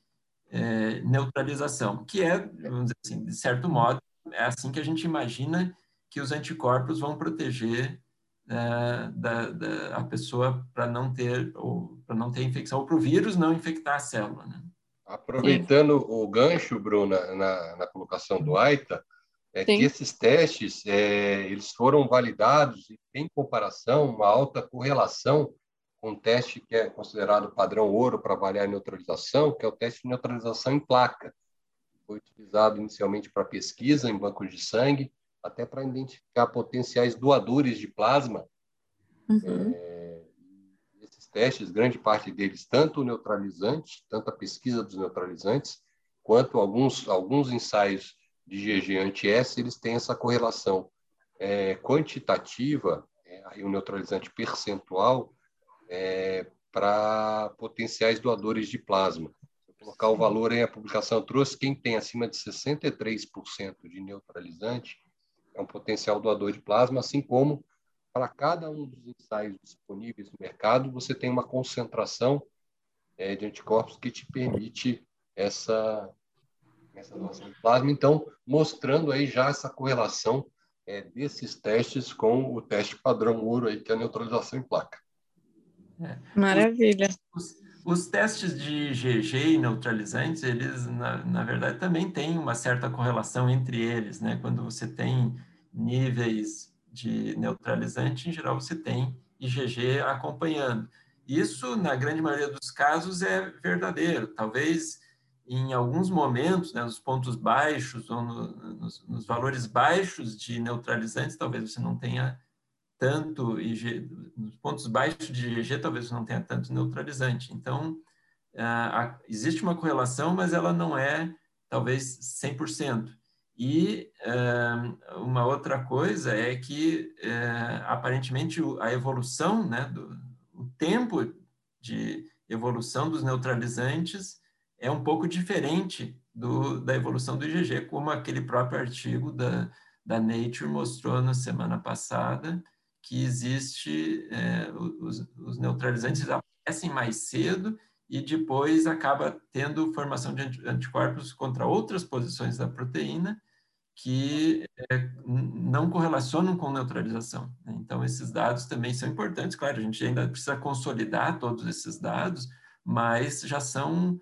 é, neutralização, que é, vamos dizer assim, de certo modo, é assim que a gente imagina que os anticorpos vão proteger é, da, da, a pessoa para não ter ou para não ter infecção ou para o vírus não infectar a célula. Né? Aproveitando Sim. o gancho, Bruna, na, na colocação do AITA, é Sim. que esses testes é, eles foram validados e em comparação uma alta correlação com um teste que é considerado padrão ouro para avaliar a neutralização, que é o teste de neutralização em placa. Foi utilizado inicialmente para pesquisa em bancos de sangue, até para identificar potenciais doadores de plasma. Uhum. É, esses testes, grande parte deles, tanto o neutralizante, tanto a pesquisa dos neutralizantes, quanto alguns, alguns ensaios de IgG anti-S, eles têm essa correlação é, quantitativa, é, aí o neutralizante percentual, é, para potenciais doadores de plasma. Colocar o valor aí, a publicação trouxe, quem tem acima de 63% de neutralizante é um potencial doador de plasma, assim como para cada um dos ensaios disponíveis no mercado, você tem uma concentração é, de anticorpos que te permite essa, essa doação de plasma, então mostrando aí já essa correlação é, desses testes com o teste padrão ouro aí que é a neutralização em placa. É. Maravilha. Os, os, testes de IgG e neutralizantes, eles na, na verdade também têm uma certa correlação entre eles, né? Quando você tem níveis de neutralizante, em geral você tem IgG acompanhando. Isso, na grande maioria dos casos, é verdadeiro. Talvez em alguns momentos, né, nos pontos baixos ou no, nos, nos, valores baixos de neutralizantes, talvez você não tenha tanto IG, nos pontos baixos de IgG, talvez não tenha tanto neutralizante. Então, uh, existe uma correlação, mas ela não é, talvez, 100%. E uh, uma outra coisa é que, uh, aparentemente, a evolução, né, do, o tempo de evolução dos neutralizantes é um pouco diferente do, da evolução do IgG, como aquele próprio artigo da, da Nature mostrou na semana passada, que existe, é, os, os, neutralizantes aparecem mais cedo e depois acaba tendo formação de anticorpos contra outras posições da proteína que é, não correlacionam com neutralização. Né? Então, esses dados também são importantes. Claro, a gente ainda precisa consolidar todos esses dados, mas já são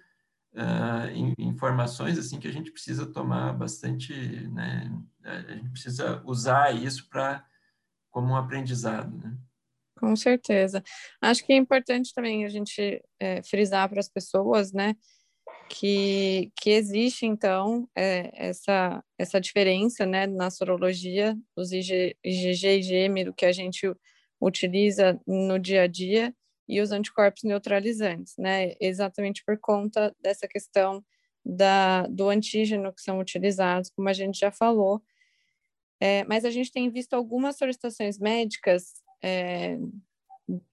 uh, informações assim que a gente precisa tomar bastante, né? A gente precisa usar isso para como um aprendizado, né? Com certeza. Acho que é importante também a gente é, frisar para as pessoas, né, que, que existe, então, é, essa, essa diferença, né, na sorologia dos IG, IgG e IgM, do que a gente utiliza no dia a dia, e os anticorpos neutralizantes, né? Exatamente por conta dessa questão da, do antígeno que são utilizados, como a gente já falou. É, mas a gente tem visto algumas solicitações médicas é,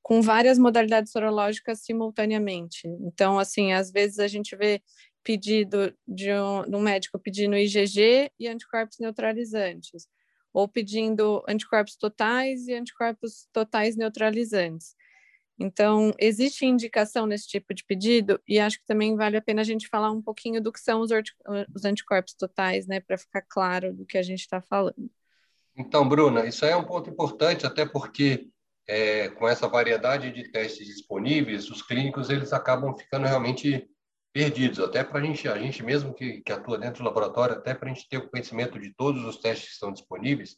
com várias modalidades sorológicas simultaneamente. Então, assim, às vezes a gente vê pedido de um, de um médico pedindo IgG e anticorpos neutralizantes, ou pedindo anticorpos totais e anticorpos totais neutralizantes. Então, existe indicação nesse tipo de pedido, e acho que também vale a pena a gente falar um pouquinho do que são os, os anticorpos totais, né, para ficar claro do que a gente está falando. Então, Bruna, isso é um ponto importante, até porque é, com essa variedade de testes disponíveis, os clínicos eles acabam ficando realmente perdidos, até para a gente, a gente mesmo que, que atua dentro do laboratório, até para a gente ter o conhecimento de todos os testes que estão disponíveis,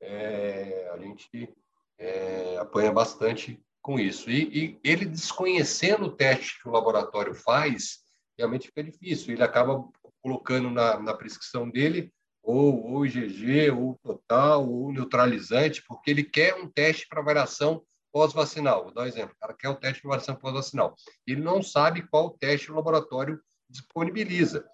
é, a gente é, apanha bastante com isso. E, e, ele desconhecendo o teste que o laboratório faz, realmente fica difícil. Ele acaba colocando na, na prescrição dele ou, ou IgG, ou total, ou neutralizante, porque ele quer um teste para variação pós-vacinal. Vou dar um exemplo. O cara quer o teste de variação pós-vacinal. Ele não sabe qual teste o laboratório disponibiliza.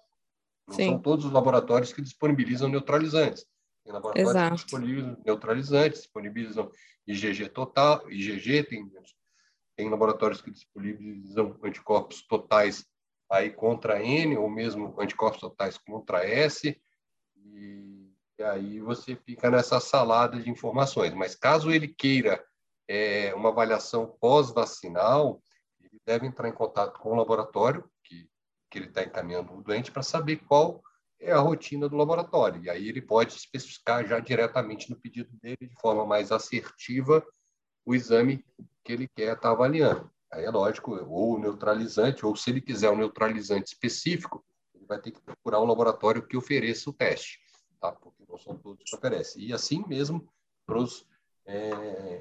Não Sim. são todos os laboratórios que disponibilizam neutralizantes. Tem laboratórios Exato. que disponibilizam neutralizantes, disponibilizam IgG total, IgG, tem, tem laboratórios que disponibilizam anticorpos totais aí contra N, ou mesmo anticorpos totais contra S, e, e aí você fica nessa salada de informações. Mas caso ele queira é, uma avaliação pós-vacinal, ele deve entrar em contato com o laboratório que, que ele está encaminhando o doente para saber qual é a rotina do laboratório. E aí ele pode especificar já diretamente no pedido dele, de forma mais assertiva, o exame que ele quer estar tá avaliando. Aí é lógico, ou neutralizante, ou se ele quiser um neutralizante específico, ele vai ter que procurar um laboratório que ofereça o teste, tá? porque não são todos que oferecem. E assim mesmo para os é,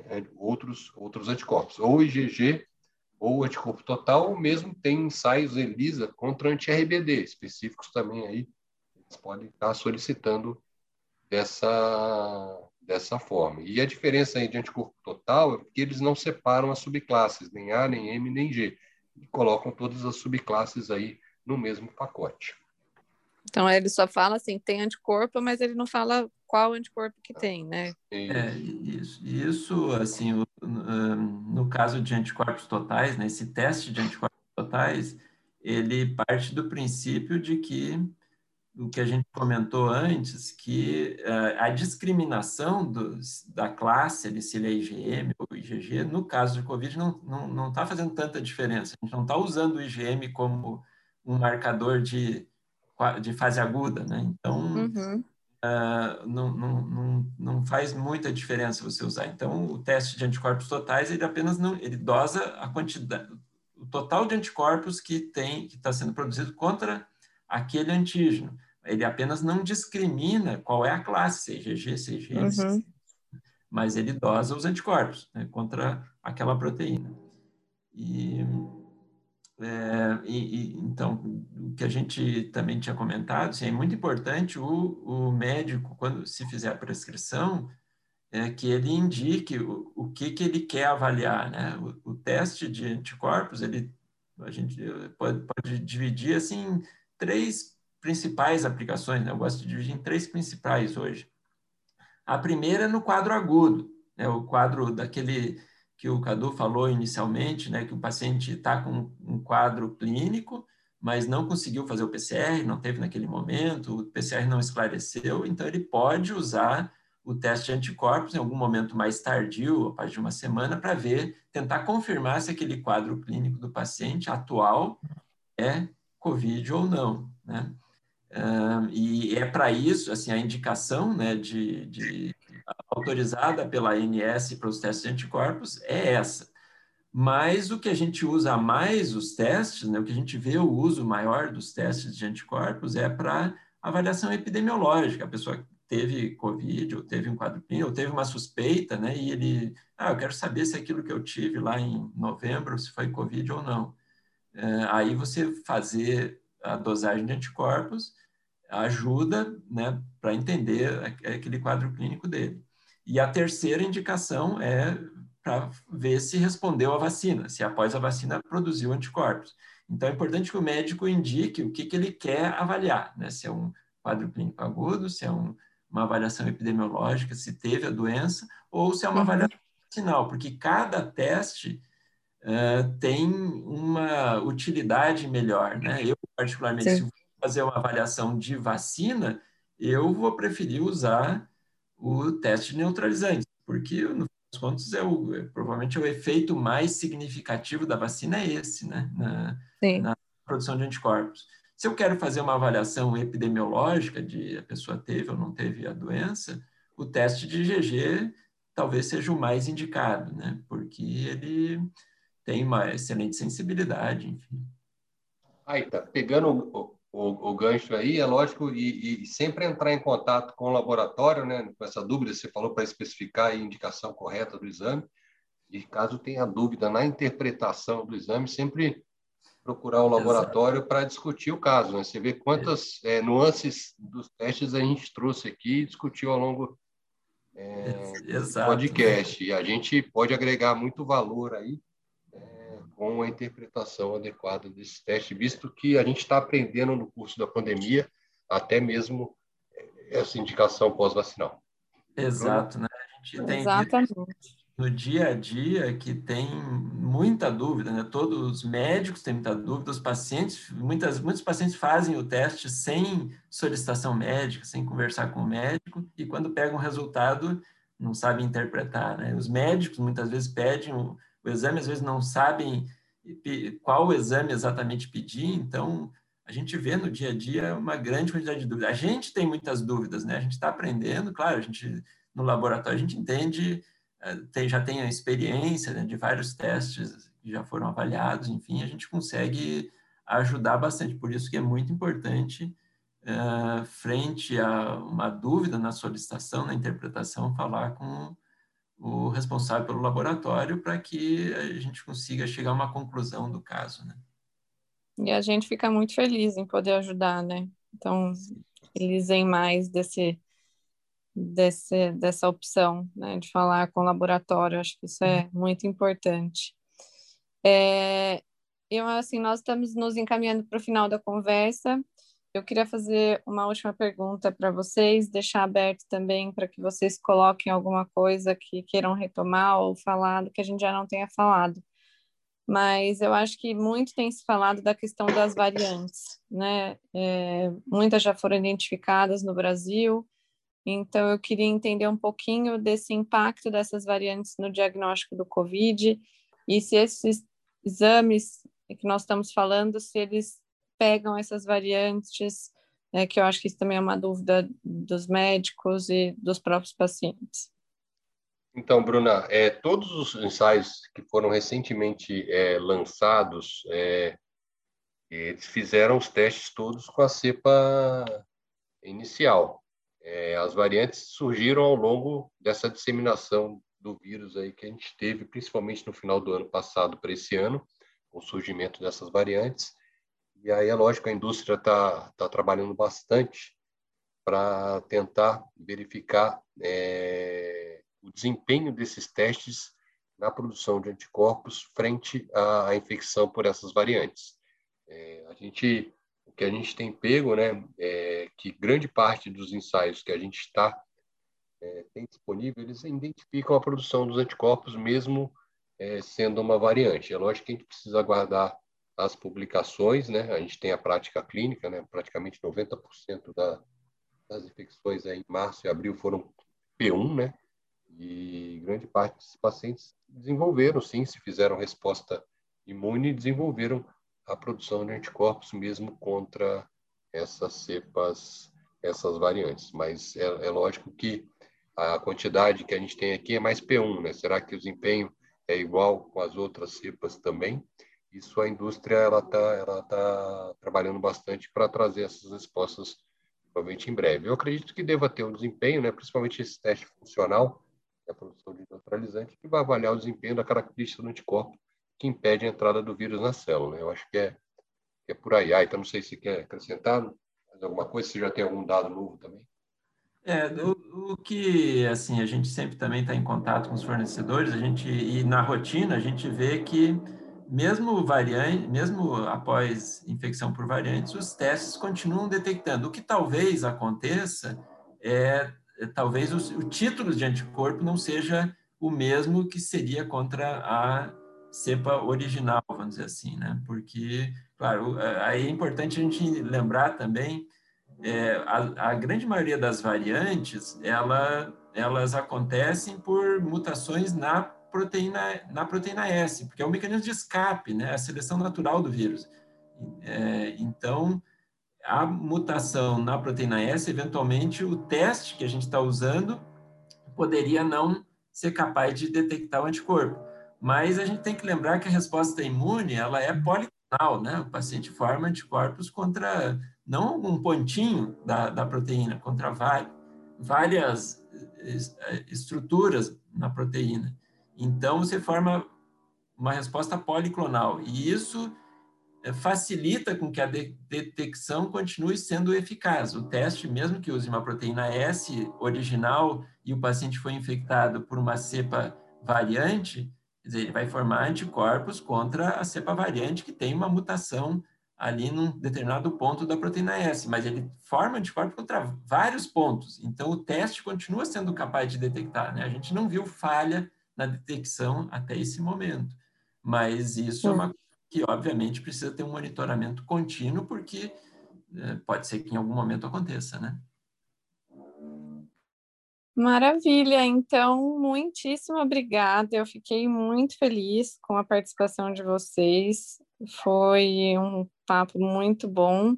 é, outros, outros anticorpos, ou IgG, ou anticorpo total, ou mesmo tem ensaios ELISA contra anti-RBD, específicos também aí, eles podem estar solicitando dessa, dessa forma. E a diferença aí de anticorpo total é que eles não separam as subclasses, nem A, nem M, nem G, e colocam todas as subclasses aí no mesmo pacote. Então ele só fala assim, tem anticorpo, mas ele não fala qual anticorpo que tem, né? É, isso, isso assim, no caso de anticorpos totais, né, esse teste de anticorpos totais, ele parte do princípio de que o que a gente comentou antes, que uh, a discriminação dos, da classe, ali, se ele é IgM ou IgG, no caso de Covid, não está não, não tá fazendo tanta diferença. A gente não está usando o IgM como um marcador de de fase aguda, né? Então, uhum. uh, não, não, não, não faz muita diferença você usar. Então, o teste de anticorpos totais, ele apenas não, ele dosa a quantidade, o total de anticorpos que tem, que está sendo produzido contra aquele antígeno. Ele apenas não discrimina qual é a classe, é IgM, uhum. mas ele dosa os anticorpos né, contra aquela proteína. E é, e, e, então, o que a gente também tinha comentado, assim, é muito importante o, o médico, quando se fizer a prescrição, é, que ele indique o, o que, que ele quer avaliar. Né? O, o teste de anticorpos, ele, a gente pode, pode dividir assim, em três principais aplicações. Né? Eu gosto de dividir em três principais hoje. A primeira é no quadro agudo, né? o quadro daquele que o Cadu falou inicialmente, né, que o paciente está com um quadro clínico, mas não conseguiu fazer o PCR, não teve naquele momento, o PCR não esclareceu, então ele pode usar o teste de anticorpos em algum momento mais tardio, a partir de uma semana, para ver, tentar confirmar se aquele quadro clínico do paciente atual é COVID ou não, né? Uh, e é para isso, assim, a indicação né, de, de autorizada pela ANS para os testes de anticorpos é essa. Mas o que a gente usa mais os testes, né, o que a gente vê o uso maior dos testes de anticorpos é para avaliação epidemiológica. A pessoa teve Covid, ou teve um quadro ou teve uma suspeita, né, e ele, ah, eu quero saber se aquilo que eu tive lá em novembro, se foi Covid ou não. Aí você fazer a dosagem de anticorpos ajuda né, para entender aquele quadro clínico dele. E a terceira indicação é para ver se respondeu à vacina, se após a vacina produziu anticorpos. Então, é importante que o médico indique o que, que ele quer avaliar, né? se é um quadro clínico agudo, se é um, uma avaliação epidemiológica, se teve a doença, ou se é uma uhum. avaliação vacinal, porque cada teste uh, tem uma utilidade melhor. Né? Eu, particularmente, Sim. se vou fazer uma avaliação de vacina, eu vou preferir usar o teste neutralizante, porque, no fim das contas, é o, é, provavelmente é o efeito mais significativo da vacina é esse, né? na, na produção de anticorpos. Se eu quero fazer uma avaliação epidemiológica de a pessoa teve ou não teve a doença, o teste de IgG talvez seja o mais indicado, né? Porque ele tem uma excelente sensibilidade, enfim. Aí, tá pegando o, o, o gancho aí, é lógico, e, e, sempre entrar em contato com o laboratório, né? Com essa dúvida, você falou para especificar a indicação correta do exame, e caso tenha dúvida na interpretação do exame, sempre procurar o laboratório para discutir o caso. Né? Você vê quantas é, nuances dos testes a gente trouxe aqui e discutiu ao longo é, do podcast. E a gente pode agregar muito valor aí com a interpretação adequada desse teste, visto que a gente está aprendendo no curso da pandemia até mesmo é, essa indicação pós-vacinal. Exato, né? A gente tem Exatamente no dia a dia que tem muita dúvida, né? Todos os médicos têm muita dúvida, os pacientes, muitas, muitos pacientes fazem o teste sem solicitação médica, sem conversar com o médico, e quando pegam o resultado, não sabem interpretar, né? Os médicos muitas vezes pedem o, exame, às vezes não sabem qual exame exatamente pedir, então a gente vê no dia a dia uma grande quantidade de dúvidas. A gente tem muitas dúvidas, né? A gente está aprendendo, claro, a gente no laboratório a gente entende é, tem, já tem a experiência né, de vários testes que já foram avaliados, enfim, a gente consegue ajudar bastante. Por isso que é muito importante, uh, frente a uma dúvida na solicitação, na interpretação, falar com o responsável pelo laboratório para que a gente consiga chegar a uma conclusão do caso, né? E a gente fica muito feliz em poder ajudar, né? Então, eles em mais desse desse, dessa opção, né, de falar com o laboratório. Acho que isso é uhum. muito importante. É, eu, assim, nós estamos nos encaminhando para o final da conversa. Eu queria fazer uma última pergunta para vocês, deixar aberto também para que vocês coloquem alguma coisa que queiram retomar ou falar do que a gente já não tenha falado. Mas eu acho que muito tem se falado da questão das variantes, né? É, muitas já foram identificadas no Brasil, então, eu queria entender um pouquinho desse impacto dessas variantes no diagnóstico do COVID e se esses exames que nós estamos falando, se eles pegam essas variantes, né, que eu acho que isso também é uma dúvida dos médicos e dos próprios pacientes. Então, Bruna, é, todos os ensaios que foram recentemente é, lançados, é, eles fizeram os testes todos com a cepa inicial. É, as variantes surgiram ao longo dessa disseminação do vírus aí que a gente teve, principalmente no final do ano passado para esse ano, o surgimento dessas variantes. E aí é lógico, a indústria está tá trabalhando bastante para tentar verificar é, o desempenho desses testes na produção de anticorpos frente à, infecção por essas variantes. É, a gente que a gente tem pego, né, é que grande parte dos ensaios que a gente está é, tem disponível, eles identificam a produção dos anticorpos mesmo é, sendo uma variante. É lógico que a gente precisa aguardar as publicações, né? A gente tem a prática clínica, né? Praticamente 90% da, das infecções aí em março e abril foram P1, né? E grande parte dos pacientes desenvolveram, sim, se fizeram resposta imune, desenvolveram a produção de anticorpos mesmo contra essas cepas, essas variantes. Mas é, é, lógico que a quantidade que a gente tem aqui é mais P1, né? Será que o desempenho é igual com as outras cepas também? Isso a indústria ela está ela tá trabalhando bastante para trazer essas respostas provavelmente em breve. Eu acredito que deva ter um desempenho, né? Principalmente esse teste funcional, é a produção de neutralizante, que vai avaliar o desempenho da característica do anticorpo que impede a entrada do vírus na célula. Né? Eu acho que é, que é por aí. Ah, então, não sei se quer acrescentar mais alguma coisa, se já tem algum dado novo também. É, o, o que, assim, a gente sempre também está em contato com os fornecedores, a gente, e na rotina, a gente vê que mesmo variante, mesmo após infecção por variantes, os testes continuam detectando. O que talvez aconteça é, é talvez o, o título de anticorpo não seja o mesmo que seria contra a cepa original, vamos dizer assim, né? Porque, claro, aí é importante a gente lembrar também é, a, a, grande maioria das variantes, ela, elas acontecem por mutações na proteína, na proteína S, porque é o mecanismo de escape, né? A seleção natural do vírus. É, então, a mutação na proteína S, eventualmente, o teste que a gente está usando poderia não ser capaz de detectar o anticorpo. Mas a gente tem que lembrar que a resposta imune, ela é poligonal, né? O paciente forma anticorpos contra, não um pontinho da, da proteína, contra várias estruturas na proteína. Então, você forma uma resposta policlonal. E isso eh, facilita com que a detecção continue sendo eficaz. O teste, mesmo que use uma proteína S original e o paciente foi infectado por uma cepa variante, dizer, ele vai formar anticorpos contra a cepa variante que tem uma mutação ali num determinado ponto da proteína S, mas ele forma anticorpos contra vários pontos. Então, o teste continua sendo capaz de detectar. Né? A gente não viu falha na detecção até esse momento, mas isso é uma que obviamente precisa ter um monitoramento contínuo, porque é, pode ser que em algum momento aconteça, né? Maravilha, então, muitíssimo obrigada. Eu fiquei muito feliz com a participação de vocês. Foi um papo muito bom.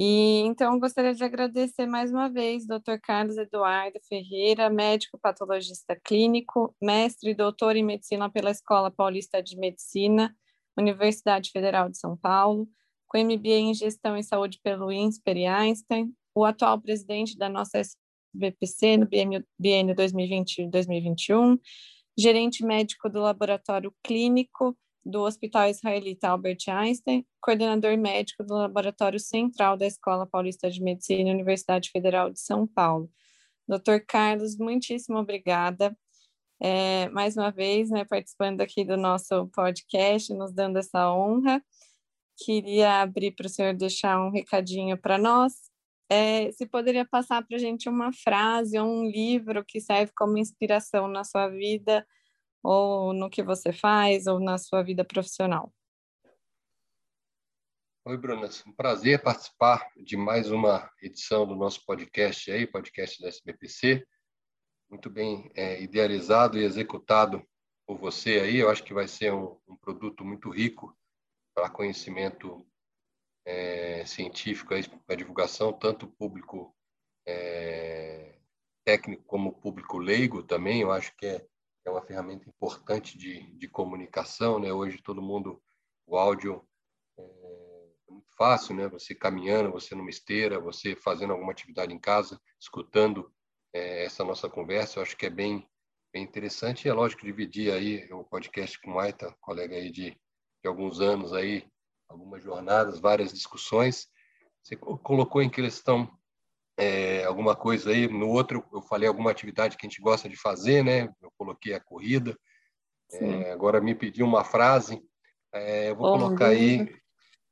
E então gostaria de agradecer mais uma vez Dr. Carlos Eduardo Ferreira, médico patologista clínico, mestre e doutor em medicina pela Escola Paulista de Medicina Universidade Federal de São Paulo, com MBA em Gestão e Saúde pelo INSPER e Einstein, o atual presidente da nossa SBPC no biênio 2020-2021, gerente médico do Laboratório Clínico do Hospital Israelita Albert Einstein, coordenador médico do Laboratório Central da Escola Paulista de Medicina Universidade Federal de São Paulo. Doutor Carlos, muitíssimo obrigada é, mais uma vez, né, participando aqui do nosso podcast, nos dando essa honra. Queria abrir para o senhor deixar um recadinho para nós. É, se poderia passar para a gente uma frase ou um livro que serve como inspiração na sua vida, ou no que você faz, ou na sua vida profissional. Oi, Bruna. É um prazer participar de mais uma edição do nosso podcast aí, podcast da SBPC muito bem é, idealizado e executado por você aí. Eu acho que vai ser um, um produto muito rico para conhecimento é, científico, para divulgação, tanto público é, técnico como público leigo também. Eu acho que é, é uma ferramenta importante de, de comunicação. Né? Hoje todo mundo, o áudio é, é muito fácil, né? Você caminhando, você numa esteira, você fazendo alguma atividade em casa, escutando é, essa nossa conversa. Eu acho que é bem, bem interessante. E é lógico dividir aí o podcast com o Aita, colega aí de, de alguns anos aí, algumas jornadas, várias discussões. Você colocou em questão é, alguma coisa aí. No outro, eu falei alguma atividade que a gente gosta de fazer, né? Eu coloquei a corrida. É, agora me pediu uma frase. É, eu vou Ou colocar um aí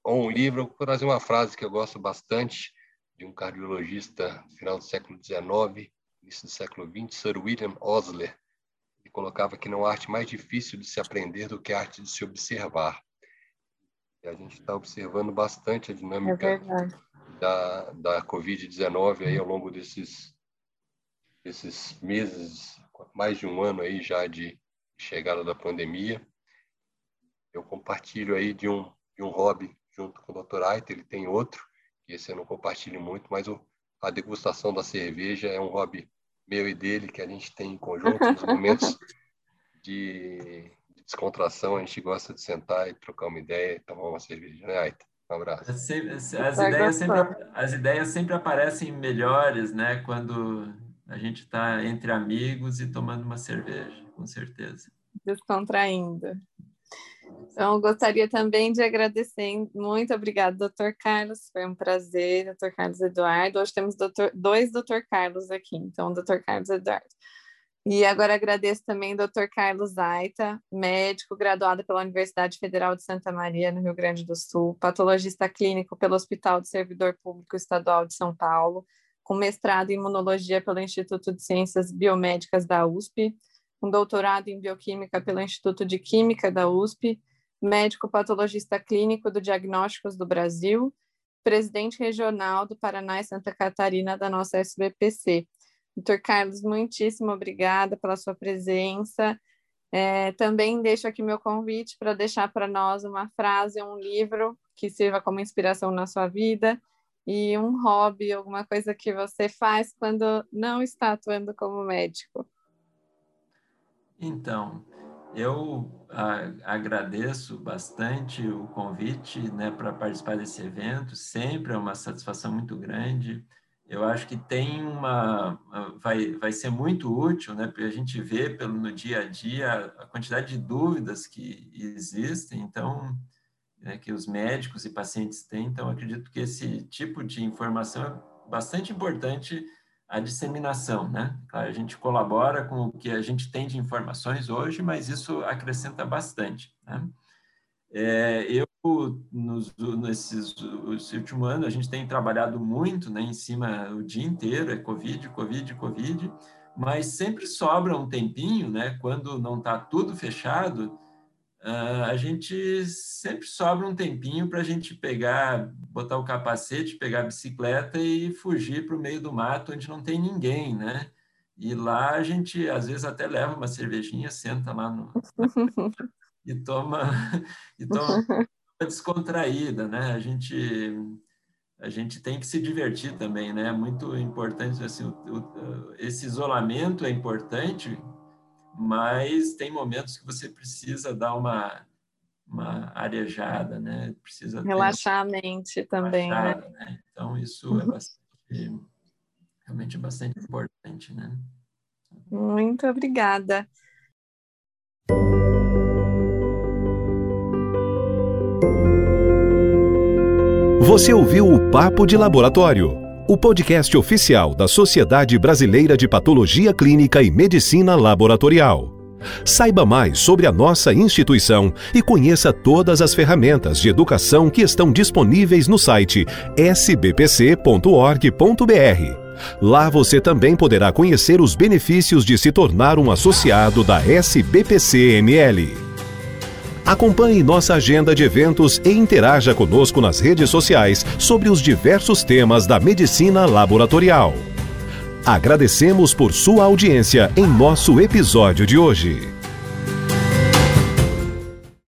ou um livro. Eu vou trazer uma frase que eu gosto bastante de um cardiologista final do século XIX, início do século XX, Sir William Osler, ele colocava que não há arte mais difícil de se aprender do que a arte de se observar. E a gente está observando bastante a dinâmica é da, da Covid-19 aí ao longo desses, desses meses, mais de um ano aí já de chegada da pandemia. Eu compartilho aí de um, de um hobby junto com o Dr. Aita, ele tem outro, que esse eu não compartilho muito, mas o, a degustação da cerveja é um hobby meu e dele que a gente tem em conjunto nos momentos de, descontração. A gente gosta de sentar e trocar uma ideia e tomar uma cerveja, né, Aita? Um abraço. As, as ideias sempre, as ideias sempre aparecem melhores, né? Quando a gente está entre amigos e tomando uma cerveja, com certeza. Descontraindo. Então, gostaria também de agradecer, muito obrigada, doutor Carlos, foi um prazer, doutor Carlos Eduardo. Hoje temos doutor, dois doutor Carlos aqui, então, doutor Carlos Eduardo. E agora agradeço também o doutor Carlos Aita, médico graduado pela Universidade Federal de Santa Maria, no Rio Grande do Sul, patologista clínico pelo Hospital do Servidor Público Estadual de São Paulo, com mestrado em imunologia pelo Instituto de Ciências Biomédicas da USP, com doutorado em bioquímica pelo Instituto de Química da USP, médico patologista clínico do Diagnósticos do Brasil, presidente regional do Paraná e Santa Catarina da nossa SBPC. Doutor Carlos, muitíssimo obrigada pela sua presença. É, também deixo aqui meu convite para deixar para nós uma frase, um livro que sirva como inspiração na sua vida e um hobby, alguma coisa que você faz quando não está atuando como médico. Então, eu a, agradeço bastante o convite né, para participar desse evento, sempre é uma satisfação muito grande. Eu acho que tem uma. Vai, vai ser muito útil, né, porque a gente vê pelo, no dia a dia a quantidade de dúvidas que existem, então, né, que os médicos e pacientes têm. Então, acredito que esse tipo de informação é bastante importante a disseminação, né? Claro, a gente colabora com o que a gente tem de informações hoje, mas isso acrescenta bastante, né? É, eu, nos, nesses últimos anos, a gente tem trabalhado muito né, em cima o dia inteiro, é Covid, Covid, Covid, mas sempre sobra um tempinho, né? Quando não está tudo fechado, Uh, a gente sempre sobra um tempinho para a gente pegar, botar o capacete, pegar a bicicleta e fugir para o meio do mato onde não tem ninguém, né? E lá a gente às vezes até leva uma cervejinha, senta lá no e toma e toma descontraída, né? A gente a gente tem que se divertir também, né? É muito importante assim, o, o, esse isolamento é importante mas tem momentos que você precisa dar uma, uma arejada, né? Precisa relaxar a mente também, né? né? Então isso é uhum. bastante, realmente bastante importante, né? Muito obrigada. Você ouviu o Papo de Laboratório o podcast oficial da Sociedade Brasileira de Patologia Clínica e Medicina Laboratorial. Saiba mais sobre a nossa instituição e conheça todas as ferramentas de educação que estão disponíveis no site sbpc.org.br. Lá você também poderá conhecer os benefícios de se tornar um associado da SBPC-ML. Acompanhe nossa agenda de eventos e interaja conosco nas redes sociais sobre os diversos temas da medicina laboratorial. Agradecemos por sua audiência em nosso episódio de hoje.